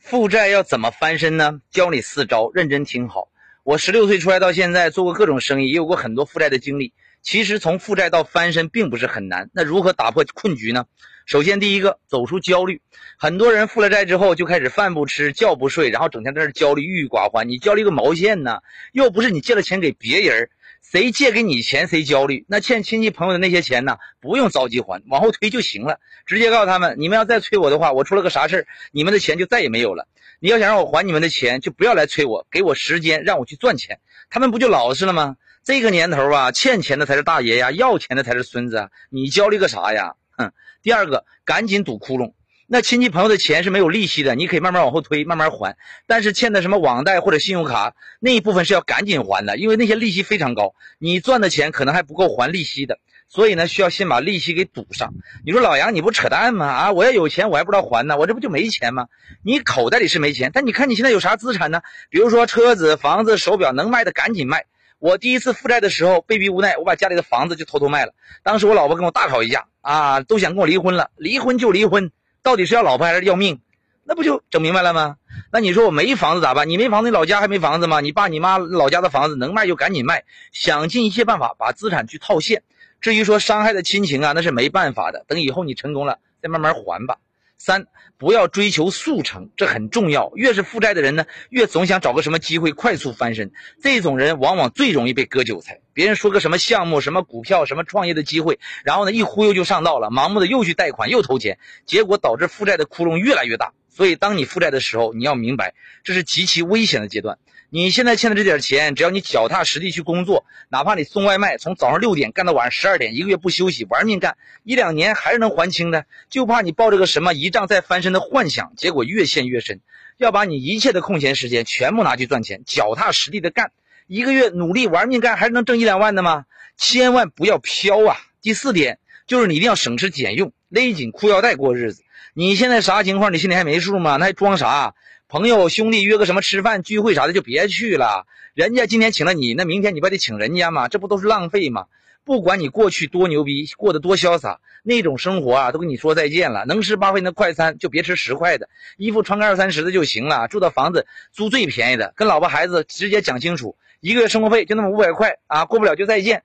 负债要怎么翻身呢？教你四招，认真听好。我十六岁出来到现在，做过各种生意，也有过很多负债的经历。其实从负债到翻身并不是很难。那如何打破困局呢？首先，第一个，走出焦虑。很多人负了债之后就开始饭不吃，觉不睡，然后整天在这焦虑、郁郁寡欢。你焦虑个毛线呢？又不是你借了钱给别人，谁借给你钱谁焦虑。那欠亲戚朋友的那些钱呢？不用着急还，往后推就行了。直接告诉他们，你们要再催我的话，我出了个啥事儿，你们的钱就再也没有了。你要想让我还你们的钱，就不要来催我，给我时间，让我去赚钱。他们不就老实了吗？这个年头啊，欠钱的才是大爷呀，要钱的才是孙子。啊！你焦虑个啥呀？哼！第二个，赶紧堵窟窿。那亲戚朋友的钱是没有利息的，你可以慢慢往后推，慢慢还。但是欠的什么网贷或者信用卡那一部分是要赶紧还的，因为那些利息非常高，你赚的钱可能还不够还利息的。所以呢，需要先把利息给堵上。你说老杨，你不扯淡吗？啊，我要有钱，我还不知道还呢，我这不就没钱吗？你口袋里是没钱，但你看你现在有啥资产呢？比如说车子、房子、手表，能卖的赶紧卖。我第一次负债的时候，被逼无奈，我把家里的房子就偷偷卖了。当时我老婆跟我大吵一架啊，都想跟我离婚了。离婚就离婚，到底是要老婆还是要命？那不就整明白了吗？那你说我没房子咋办？你没房子，你老家还没房子吗？你爸你妈老家的房子能卖就赶紧卖，想尽一切办法把资产去套现。至于说伤害的亲情啊，那是没办法的。等以后你成功了，再慢慢还吧。三，不要追求速成，这很重要。越是负债的人呢，越总想找个什么机会快速翻身。这种人往往最容易被割韭菜。别人说个什么项目、什么股票、什么创业的机会，然后呢一忽悠就上道了，盲目的又去贷款又投钱，结果导致负债的窟窿越来越大。所以，当你负债的时候，你要明白，这是极其危险的阶段。你现在欠的这点钱，只要你脚踏实地去工作，哪怕你送外卖，从早上六点干到晚上十二点，一个月不休息，玩命干，一两年还是能还清的。就怕你抱着个什么一仗再翻身的幻想，结果越陷越深。要把你一切的空闲时间全部拿去赚钱，脚踏实地的干，一个月努力玩命干，还是能挣一两万的吗？千万不要飘啊！第四点就是你一定要省吃俭用，勒紧裤腰带过日子。你现在啥情况？你心里还没数吗？那还装啥？朋友兄弟约个什么吃饭聚会啥的就别去了，人家今天请了你，那明天你不得请人家吗？这不都是浪费吗？不管你过去多牛逼，过得多潇洒，那种生活啊都跟你说再见了。能吃八块钱的快餐就别吃十块的，衣服穿个二三十的就行了。住的房子租最便宜的，跟老婆孩子直接讲清楚，一个月生活费就那么五百块啊，过不了就再见。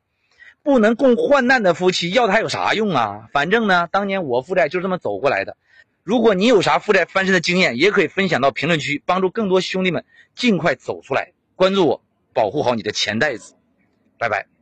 不能共患难的夫妻要他有啥用啊？反正呢，当年我负债就这么走过来的。如果你有啥负债翻身的经验，也可以分享到评论区，帮助更多兄弟们尽快走出来。关注我，保护好你的钱袋子。拜拜。